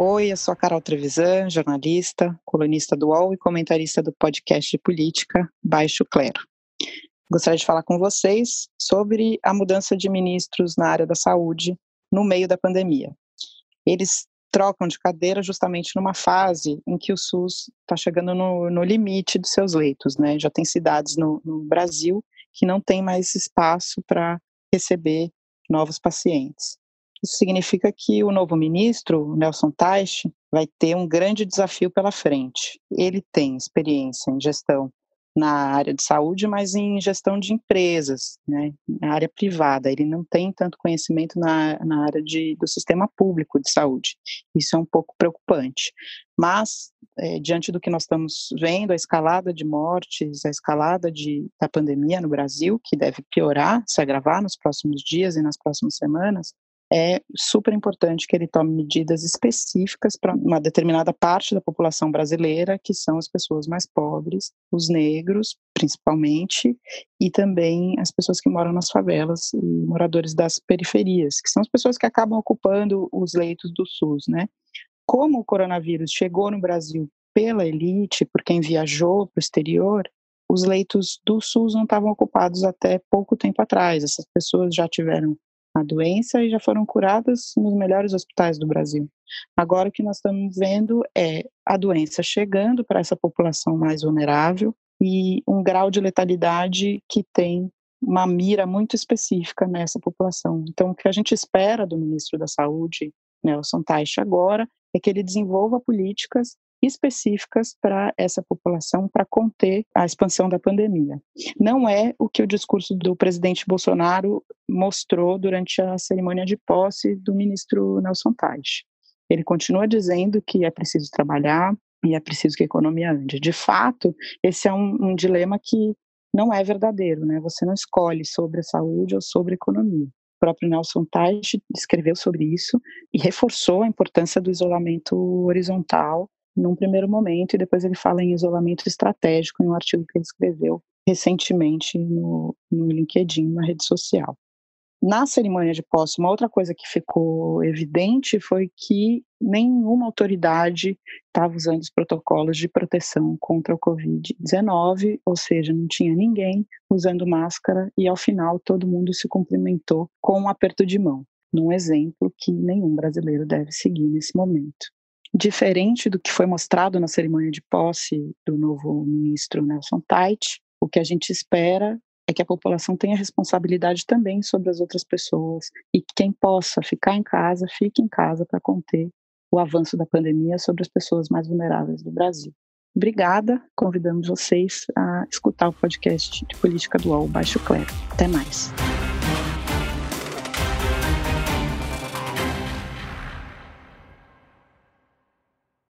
Oi, eu sou a Carol Trevisan, jornalista, colunista do UOL e comentarista do podcast de política Baixo Clero. Gostaria de falar com vocês sobre a mudança de ministros na área da saúde no meio da pandemia. Eles trocam de cadeira justamente numa fase em que o SUS está chegando no, no, limite dos seus leitos, né? Já tem cidades no, no Brasil que não tem mais espaço para receber novos pacientes. Isso significa que o novo ministro, Nelson Teich, vai ter um grande desafio pela frente. Ele tem experiência em gestão na área de saúde, mas em gestão de empresas, né, na área privada. Ele não tem tanto conhecimento na, na área de, do sistema público de saúde. Isso é um pouco preocupante. Mas, é, diante do que nós estamos vendo, a escalada de mortes, a escalada de, da pandemia no Brasil, que deve piorar, se agravar nos próximos dias e nas próximas semanas, é super importante que ele tome medidas específicas para uma determinada parte da população brasileira, que são as pessoas mais pobres, os negros, principalmente, e também as pessoas que moram nas favelas e moradores das periferias, que são as pessoas que acabam ocupando os leitos do SUS, né? Como o coronavírus chegou no Brasil pela elite, por quem viajou para o exterior, os leitos do SUS não estavam ocupados até pouco tempo atrás. Essas pessoas já tiveram a doença e já foram curadas nos melhores hospitais do Brasil. Agora o que nós estamos vendo é a doença chegando para essa população mais vulnerável e um grau de letalidade que tem uma mira muito específica nessa população. Então, o que a gente espera do ministro da Saúde, Nelson Teich, agora, é que ele desenvolva políticas específicas para essa população para conter a expansão da pandemia. Não é o que o discurso do presidente Bolsonaro mostrou durante a cerimônia de posse do ministro Nelson Teich. Ele continua dizendo que é preciso trabalhar e é preciso que a economia ande. De fato, esse é um, um dilema que não é verdadeiro, né? Você não escolhe sobre a saúde ou sobre a economia. O próprio Nelson Teich escreveu sobre isso e reforçou a importância do isolamento horizontal num primeiro momento, e depois ele fala em isolamento estratégico em um artigo que ele escreveu recentemente no, no LinkedIn, na rede social. Na cerimônia de posse, uma outra coisa que ficou evidente foi que nenhuma autoridade estava usando os protocolos de proteção contra o Covid-19, ou seja, não tinha ninguém usando máscara e ao final todo mundo se cumprimentou com um aperto de mão, num exemplo que nenhum brasileiro deve seguir nesse momento. Diferente do que foi mostrado na cerimônia de posse do novo ministro Nelson Tait, o que a gente espera é que a população tenha responsabilidade também sobre as outras pessoas e que quem possa ficar em casa, fique em casa para conter o avanço da pandemia sobre as pessoas mais vulneráveis do Brasil. Obrigada, convidamos vocês a escutar o podcast de política do UOL Baixo Clero. Até mais.